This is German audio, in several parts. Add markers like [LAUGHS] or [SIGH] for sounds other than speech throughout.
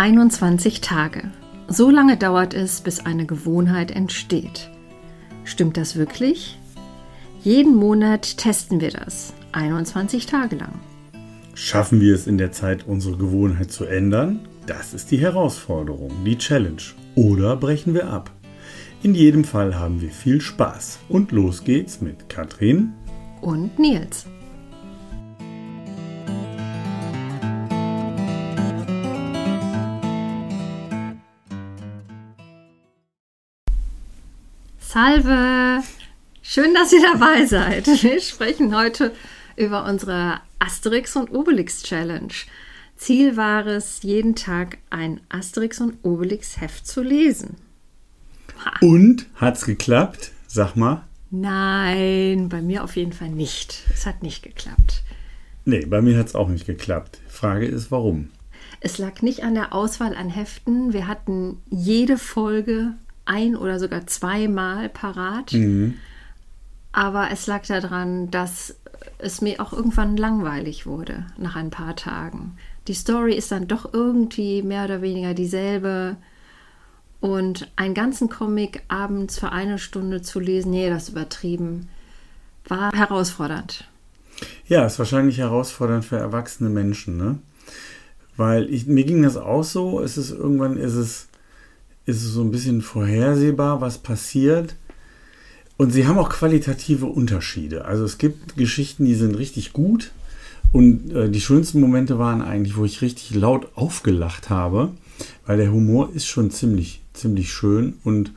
21 Tage. So lange dauert es, bis eine Gewohnheit entsteht. Stimmt das wirklich? Jeden Monat testen wir das, 21 Tage lang. Schaffen wir es in der Zeit, unsere Gewohnheit zu ändern? Das ist die Herausforderung, die Challenge. Oder brechen wir ab? In jedem Fall haben wir viel Spaß. Und los geht's mit Katrin und Nils. Salve! Schön, dass ihr dabei seid. Wir sprechen heute über unsere Asterix und Obelix Challenge. Ziel war es, jeden Tag ein Asterix und Obelix Heft zu lesen. Ha. Und hat's geklappt? Sag mal. Nein, bei mir auf jeden Fall nicht. Es hat nicht geklappt. Nee, bei mir hat es auch nicht geklappt. Frage ist, warum? Es lag nicht an der Auswahl an Heften. Wir hatten jede Folge ein oder sogar zweimal parat. Mhm. Aber es lag daran, dass es mir auch irgendwann langweilig wurde nach ein paar Tagen. Die Story ist dann doch irgendwie mehr oder weniger dieselbe. Und einen ganzen Comic abends für eine Stunde zu lesen, nee, das übertrieben, war herausfordernd. Ja, ist wahrscheinlich herausfordernd für erwachsene Menschen, ne? Weil ich, mir ging das auch so, es ist irgendwann ist es, ist es so ein bisschen vorhersehbar, was passiert. Und sie haben auch qualitative Unterschiede. Also es gibt Geschichten, die sind richtig gut. Und äh, die schönsten Momente waren eigentlich, wo ich richtig laut aufgelacht habe, weil der Humor ist schon ziemlich ziemlich schön und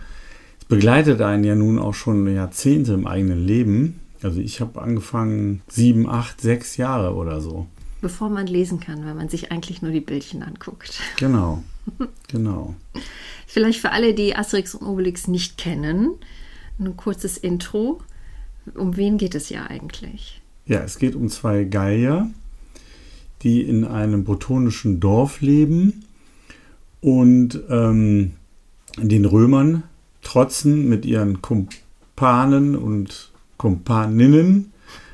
es begleitet einen ja nun auch schon Jahrzehnte im eigenen Leben. Also ich habe angefangen sieben, acht, sechs Jahre oder so. Bevor man lesen kann, weil man sich eigentlich nur die Bildchen anguckt. [LAUGHS] Genau, genau. Vielleicht für alle, die Asterix und Obelix nicht kennen, ein kurzes Intro. Um wen geht es ja eigentlich? Ja, es geht um zwei Gallier, die in einem bretonischen Dorf leben und ähm, den Römern trotzen mit ihren Kumpanen und Kumpaninnen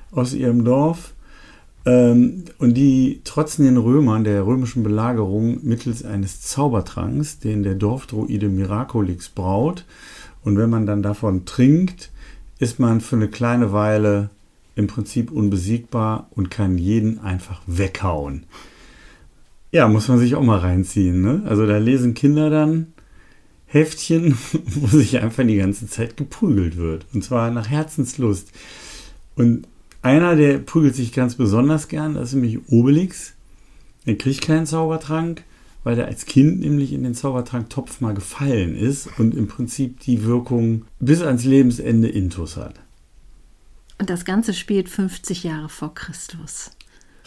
aus ihrem Dorf. Ähm, und die trotzen den Römern der römischen Belagerung mittels eines Zaubertranks, den der Dorfdruide Miraculix braut. Und wenn man dann davon trinkt, ist man für eine kleine Weile im Prinzip unbesiegbar und kann jeden einfach weghauen. Ja, muss man sich auch mal reinziehen. Ne? Also da lesen Kinder dann Heftchen, [LAUGHS] wo sich einfach die ganze Zeit geprügelt wird. Und zwar nach Herzenslust. Und einer, der prügelt sich ganz besonders gern, das ist nämlich Obelix. Er kriegt keinen Zaubertrank, weil er als Kind nämlich in den Zaubertranktopf mal gefallen ist und im Prinzip die Wirkung bis ans Lebensende intus hat. Und das Ganze spielt 50 Jahre vor Christus.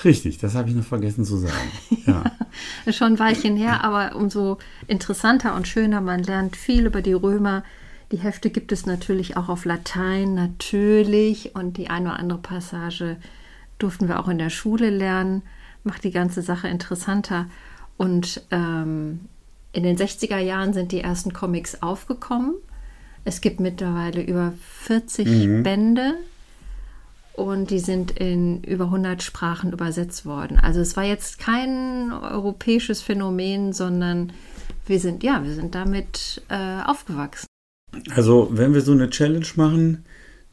Richtig, das habe ich noch vergessen zu sagen. [LAUGHS] Ja. ja. Schon ein Weilchen her, aber umso interessanter und schöner. Man lernt viel über die Römer. Die Hefte gibt es natürlich auch auf Latein, natürlich. Und die eine oder andere Passage durften wir auch in der Schule lernen. Macht die ganze Sache interessanter. Und ähm, in den 60er Jahren sind die ersten Comics aufgekommen. Es gibt mittlerweile über 40 mhm. Bände und die sind in über 100 Sprachen übersetzt worden. Also es war jetzt kein europäisches Phänomen, sondern wir sind ja, wir sind damit äh, aufgewachsen. Also wenn wir so eine Challenge machen,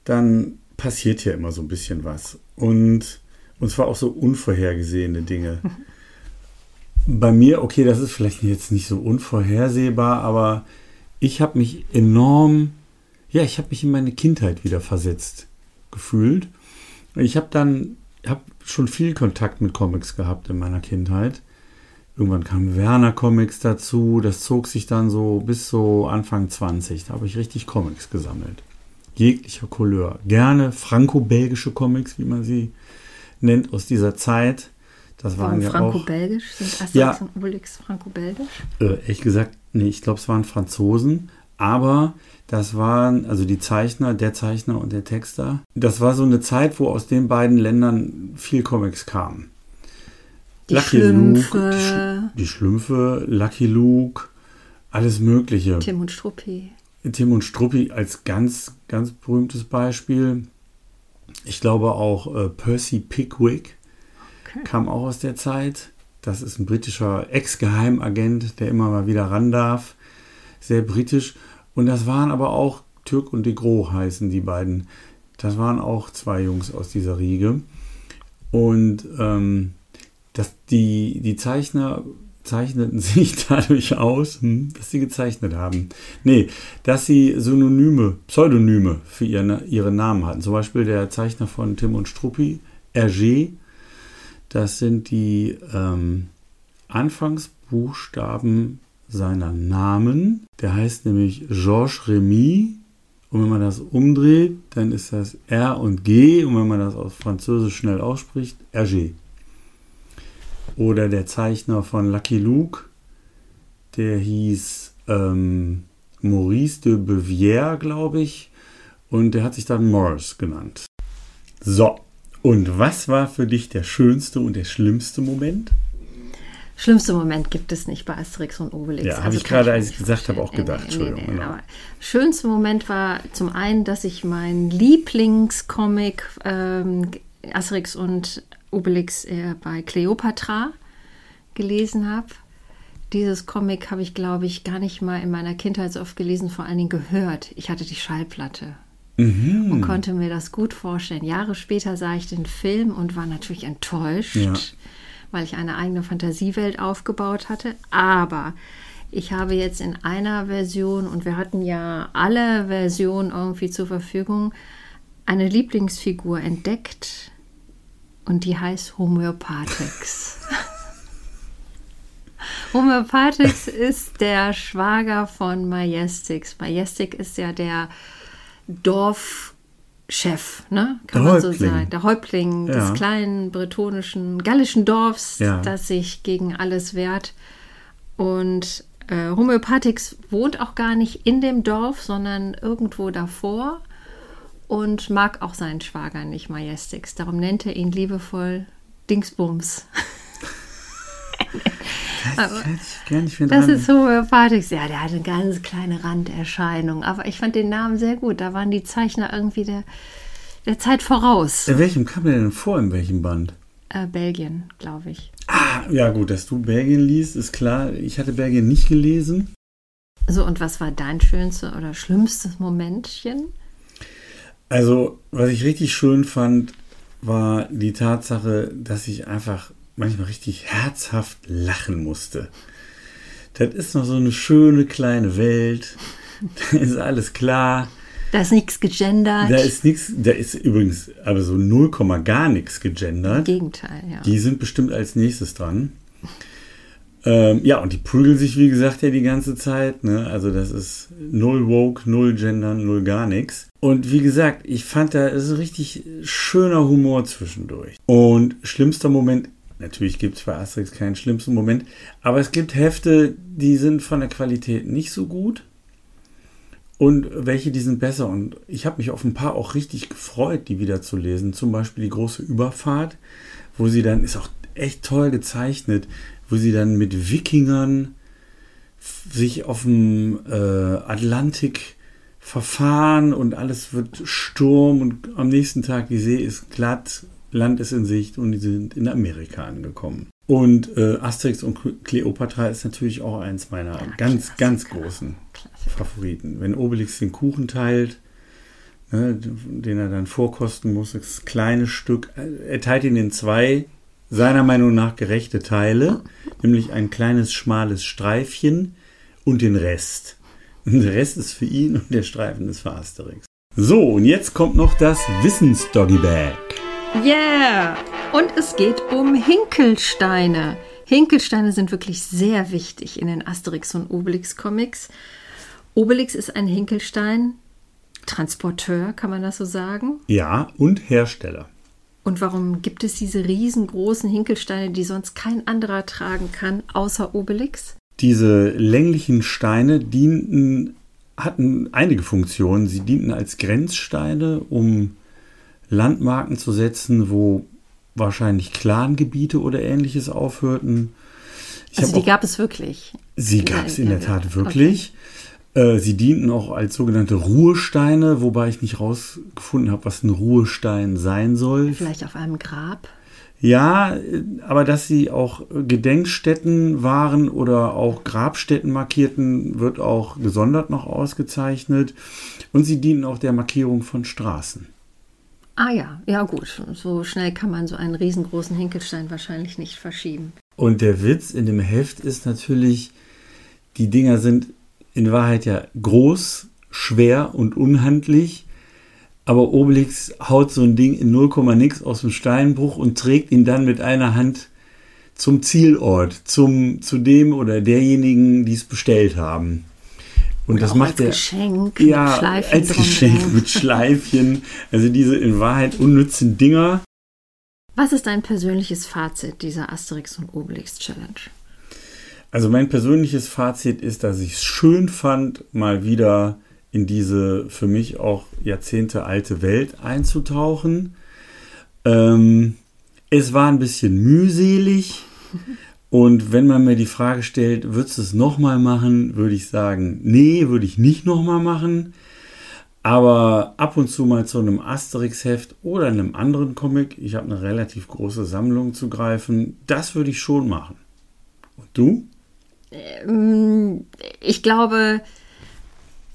dann passiert ja immer so ein bisschen was und und zwar auch so unvorhergesehene Dinge. [LAUGHS] Bei mir, okay, das ist vielleicht jetzt nicht so unvorhersehbar, aber ich habe mich enorm, ja, ich habe mich in meine Kindheit wieder versetzt gefühlt ich habe dann hab schon viel Kontakt mit Comics gehabt in meiner Kindheit. Irgendwann kamen Werner Comics dazu. Das zog sich dann so bis so Anfang 20. Da habe ich richtig Comics gesammelt. Jeglicher Couleur. Gerne franco-belgische Comics, wie man sie nennt, aus dieser Zeit. Das Warum waren ja Franco-belgisch? Sind Asterix ja, und Obelix franco-belgisch? Äh, ehrlich gesagt, nee, ich glaube, es waren Franzosen. Aber das waren, also die Zeichner, der Zeichner und der Texter. Das war so eine Zeit, wo aus den beiden Ländern viel Comics kamen. Die Lucky Schlümpfe. Luke, die, Sch die, Schlümpfe, Lucky Luke, alles Mögliche. Tim und Struppi. Tim und Struppi als ganz, ganz berühmtes Beispiel. Ich glaube auch äh, Percy Pickwick okay. kam auch aus der Zeit. Das ist ein britischer Ex-Geheimagent, der immer mal wieder ran darf. Sehr britisch. Und das waren aber auch Türk und de Gros heißen die beiden. Das waren auch zwei Jungs aus dieser Riege. Und ähm, das, die, die Zeichner zeichneten [LAUGHS] sich dadurch aus, hm, dass sie gezeichnet haben. Nee, dass sie Synonyme, Pseudonyme für ihre, ihre Namen hatten. Zum Beispiel der Zeichner von Tim und Struppi, Hergé, das sind die ähm, Anfangsbuchstaben seiner Namen. Der heißt nämlich Georges Remy. Und wenn man das umdreht, dann ist das R und G. Und wenn man das aus Französisch schnell ausspricht, Hergé. Oder der Zeichner von Lucky Luke, der hieß ähm, Maurice de Bevière, glaube ich. Und der hat sich dann Morris genannt. So, und was war für dich der schönste und der schlimmste Moment? Schlimmste Moment gibt es nicht bei Asterix und Obelix. Ja, habe also ich gerade, als ich gesagt habe, auch gedacht. Nee, Entschuldigung. Nee, nee, genau. schönste Moment war zum einen, dass ich meinen Lieblingscomic ähm, Asterix und Obelix äh, bei Cleopatra gelesen habe. Dieses Comic habe ich, glaube ich, gar nicht mal in meiner Kindheit so oft gelesen, vor allen Dingen gehört. Ich hatte die Schallplatte mhm. und konnte mir das gut vorstellen. Jahre später sah ich den Film und war natürlich enttäuscht, ja. weil ich eine eigene Fantasiewelt aufgebaut hatte. Aber ich habe jetzt in einer Version, und wir hatten ja alle Versionen irgendwie zur Verfügung, eine Lieblingsfigur entdeckt und die heißt Homöopathix. [LAUGHS] Homöopathix ist der Schwager von Majestix. Majestic ist ja der Dorfchef, ne? Kann der man Häuptling. so sagen. Der Häuptling ja. des kleinen bretonischen, gallischen Dorfs, ja. das sich gegen alles wehrt. Und äh, Homöopathix wohnt auch gar nicht in dem Dorf, sondern irgendwo davor und mag auch seinen Schwager nicht, Majestix. Darum nennt er ihn liebevoll Dingsbums. Das, das ist homöopathisch. Ja, der hat eine ganz kleine Randerscheinung. Aber ich fand den Namen sehr gut. Da waren die Zeichner irgendwie der, der Zeit voraus. In welchem kam der denn vor? In welchem Band? Äh, Belgien, glaube ich. Ah, ja, gut, dass du Belgien liest, ist klar. Ich hatte Belgien nicht gelesen. So, und was war dein schönstes oder schlimmstes Momentchen? Also, was ich richtig schön fand, war die Tatsache, dass ich einfach manchmal richtig herzhaft lachen musste. Das ist noch so eine schöne kleine Welt. Da ist alles klar. Da ist nichts gegendert. Da ist nichts, da ist übrigens aber so 0, gar nichts gegendert. Im Gegenteil, ja. Die sind bestimmt als nächstes dran. Ähm, ja, und die prügeln sich, wie gesagt, ja die ganze Zeit. Ne? Also das ist null woke, null gendern, null gar nichts. Und wie gesagt, ich fand da ist richtig schöner Humor zwischendurch. Und schlimmster Moment Natürlich gibt es bei Asterix keinen schlimmsten Moment, aber es gibt Hefte, die sind von der Qualität nicht so gut und welche, die sind besser. Und ich habe mich auf ein paar auch richtig gefreut, die wieder zu lesen. Zum Beispiel die große Überfahrt, wo sie dann, ist auch echt toll gezeichnet, wo sie dann mit Wikingern sich auf dem äh, Atlantik verfahren und alles wird Sturm und am nächsten Tag die See ist glatt Land ist in Sicht und die sind in Amerika angekommen. Und äh, Asterix und Cleopatra ist natürlich auch eins meiner ja, ganz, Klassiker. ganz großen Klassiker. Favoriten. Wenn Obelix den Kuchen teilt, ne, den er dann vorkosten muss, das kleine Stück, äh, er teilt ihn in zwei, seiner Meinung nach gerechte Teile, nämlich ein kleines, schmales Streifchen und den Rest. Und der Rest ist für ihn und der Streifen ist für Asterix. So, und jetzt kommt noch das Wissens-Doggy-Bag. Yeah! Und es geht um Hinkelsteine. Hinkelsteine sind wirklich sehr wichtig in den Asterix und Obelix Comics. Obelix ist ein Hinkelstein, Transporteur, kann man das so sagen? Ja, und Hersteller. Und warum gibt es diese riesengroßen Hinkelsteine, die sonst kein anderer tragen kann, außer Obelix? Diese länglichen Steine dienten, hatten einige Funktionen. Sie dienten als Grenzsteine, um Landmarken zu setzen, wo wahrscheinlich Clangebiete oder ähnliches aufhörten. Ich also die auch, gab es wirklich. Sie gab es in der Tat wirklich. Äh, sie dienten auch als sogenannte Ruhesteine, wobei ich nicht rausgefunden habe, was ein Ruhestein sein soll. Vielleicht auf einem Grab? Ja, aber dass sie auch Gedenkstätten waren oder auch Grabstätten markierten, wird auch gesondert noch ausgezeichnet. Und sie dienen auch der Markierung von Straßen. Ah ja, ja gut. So schnell kann man so einen riesengroßen Hinkelstein wahrscheinlich nicht verschieben. Und der Witz in dem Heft ist natürlich, die Dinger sind in Wahrheit ja groß, schwer und unhandlich. Aber Obelix haut so ein Ding in 0, nix aus dem Steinbruch und trägt ihn dann mit einer Hand zum Zielort, zum, zu dem oder derjenigen, die es bestellt haben. Und Oder das macht als er Geschenk ja, mit Schleifchen als Geschenk mit Schleifchen. Also diese in Wahrheit unnützen Dinger. Was ist dein persönliches Fazit dieser Asterix und Obelix Challenge? Also mein persönliches Fazit ist, dass ich es schön fand, mal wieder in diese für mich auch Jahrzehnte alte Welt einzutauchen. Ähm, es war ein bisschen mühselig. [LAUGHS] Und wenn man mir die Frage stellt, würdest du es nochmal machen, würde ich sagen, nee, würde ich nicht nochmal machen. Aber ab und zu mal zu einem Asterix-Heft oder einem anderen Comic, ich habe eine relativ große Sammlung zu greifen, das würde ich schon machen. Und du? Ähm, ich glaube,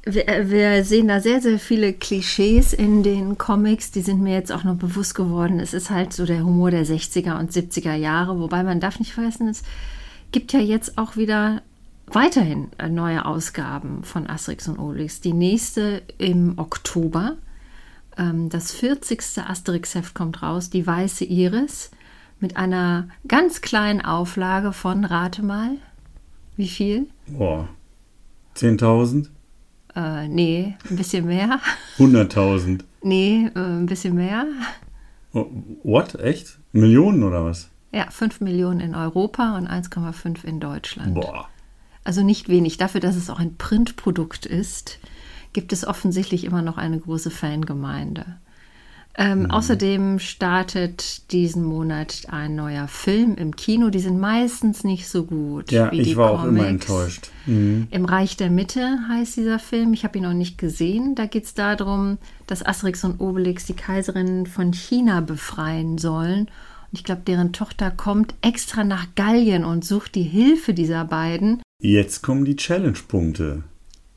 wir, sehen da sehr, sehr viele Klischees in den Comics, die sind mir jetzt auch noch bewusst geworden. Es ist halt so der Humor der 60er und 70er Jahre, wobei man darf nicht vergessen, es gibt ja jetzt auch wieder weiterhin neue Ausgaben von Asterix und Obelix. Die nächste im Oktober. Ähm, das 40. Asterix-Heft kommt raus, die Weiße Iris, mit einer ganz kleinen Auflage von, rate mal, wie viel? Boah, 10.000? Äh, nee, ein bisschen mehr. [LAUGHS] 100.000? Nee, äh, ein bisschen mehr. Oh, what? Echt? Millionen oder was? Ja, 5 Millionen in Europa und 1,5 in Deutschland. Boah. Also nicht wenig. Dafür, dass es auch ein Printprodukt ist, gibt es offensichtlich immer noch eine große Fangemeinde. Ähm, mhm. Außerdem startet diesen Monat ein neuer Film im Kino. Die sind meistens nicht so gut. Ja, wie ich die war Comics. auch immer enttäuscht. Mhm. Im Reich der Mitte heißt dieser Film. Ich habe ihn noch nicht gesehen. Da geht es darum, dass Asterix und Obelix die Kaiserin von China befreien sollen. Und ich glaube, deren Tochter kommt extra nach Gallien und sucht die Hilfe dieser beiden. Jetzt kommen die Challenge-Punkte.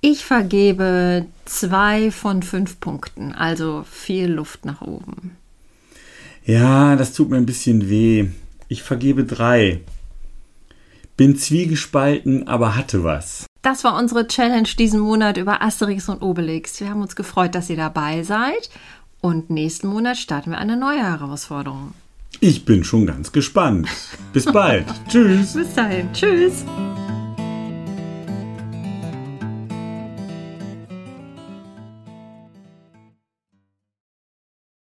Ich vergebe zwei von fünf Punkten, also viel Luft nach oben. Ja, das tut mir ein bisschen weh. Ich vergebe drei. Bin zwiegespalten, aber hatte was. Das war unsere Challenge diesen Monat über Asterix und Obelix. Wir haben uns gefreut, dass ihr dabei seid. Und nächsten Monat starten wir eine neue Herausforderung. Ich bin schon ganz gespannt. Bis bald. [LAUGHS] Tschüss. Bis dahin. Tschüss.